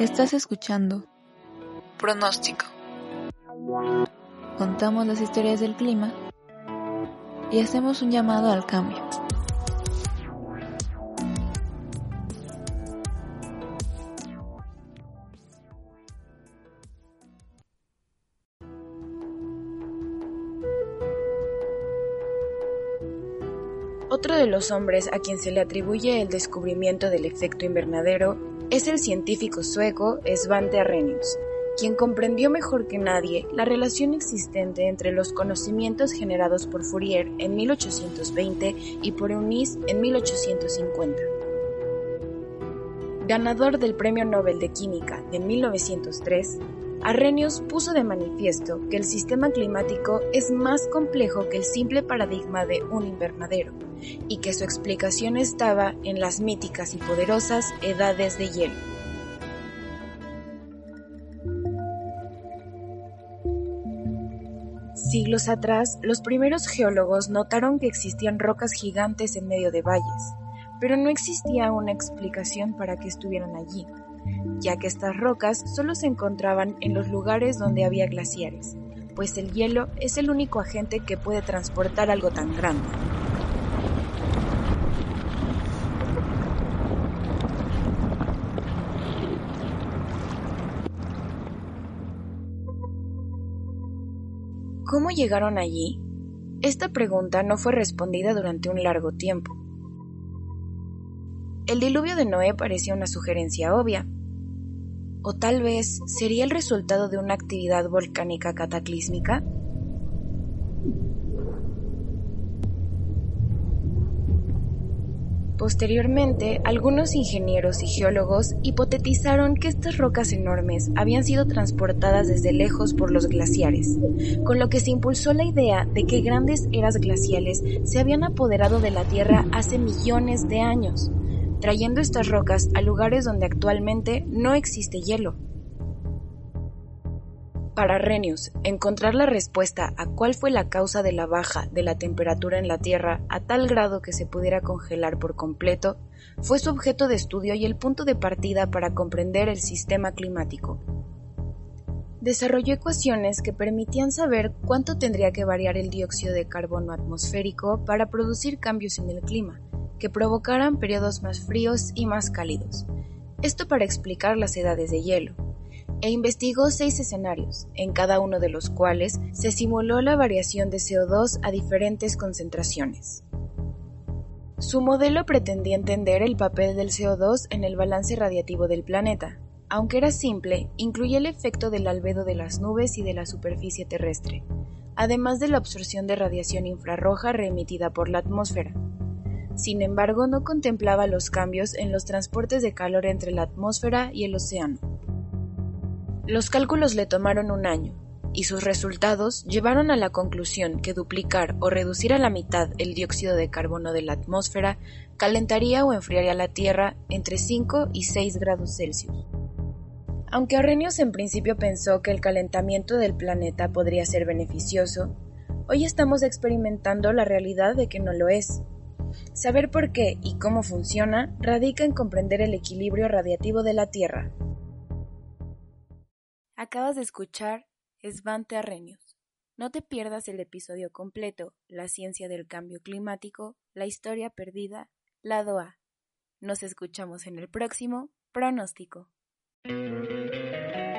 Estás escuchando Pronóstico. Contamos las historias del clima y hacemos un llamado al cambio. Otro de los hombres a quien se le atribuye el descubrimiento del efecto invernadero es el científico sueco Svante Arrhenius, quien comprendió mejor que nadie la relación existente entre los conocimientos generados por Fourier en 1820 y por Eunice en 1850. Ganador del Premio Nobel de Química de 1903, Arrhenius puso de manifiesto que el sistema climático es más complejo que el simple paradigma de un invernadero y que su explicación estaba en las míticas y poderosas edades de hielo. Siglos atrás, los primeros geólogos notaron que existían rocas gigantes en medio de valles, pero no existía una explicación para que estuvieran allí ya que estas rocas solo se encontraban en los lugares donde había glaciares, pues el hielo es el único agente que puede transportar algo tan grande. ¿Cómo llegaron allí? Esta pregunta no fue respondida durante un largo tiempo. El diluvio de Noé parecía una sugerencia obvia, ¿O tal vez sería el resultado de una actividad volcánica cataclísmica? Posteriormente, algunos ingenieros y geólogos hipotetizaron que estas rocas enormes habían sido transportadas desde lejos por los glaciares, con lo que se impulsó la idea de que grandes eras glaciales se habían apoderado de la Tierra hace millones de años, trayendo estas rocas a lugares donde actualmente no existe hielo. Para Renius, encontrar la respuesta a cuál fue la causa de la baja de la temperatura en la Tierra a tal grado que se pudiera congelar por completo fue su objeto de estudio y el punto de partida para comprender el sistema climático. Desarrolló ecuaciones que permitían saber cuánto tendría que variar el dióxido de carbono atmosférico para producir cambios en el clima, que provocaran periodos más fríos y más cálidos, esto para explicar las edades de hielo, e investigó seis escenarios, en cada uno de los cuales se simuló la variación de CO2 a diferentes concentraciones. Su modelo pretendía entender el papel del CO2 en el balance radiativo del planeta. Aunque era simple, incluye el efecto del albedo de las nubes y de la superficie terrestre, además de la absorción de radiación infrarroja reemitida por la atmósfera. Sin embargo, no contemplaba los cambios en los transportes de calor entre la atmósfera y el océano. Los cálculos le tomaron un año, y sus resultados llevaron a la conclusión que duplicar o reducir a la mitad el dióxido de carbono de la atmósfera calentaría o enfriaría la Tierra entre 5 y 6 grados Celsius. Aunque Arrhenius en principio pensó que el calentamiento del planeta podría ser beneficioso, hoy estamos experimentando la realidad de que no lo es. Saber por qué y cómo funciona radica en comprender el equilibrio radiativo de la Tierra. Acabas de escuchar Svante Arrhenius. No te pierdas el episodio completo, La ciencia del cambio climático, la historia perdida, lado A. Nos escuchamos en el próximo pronóstico.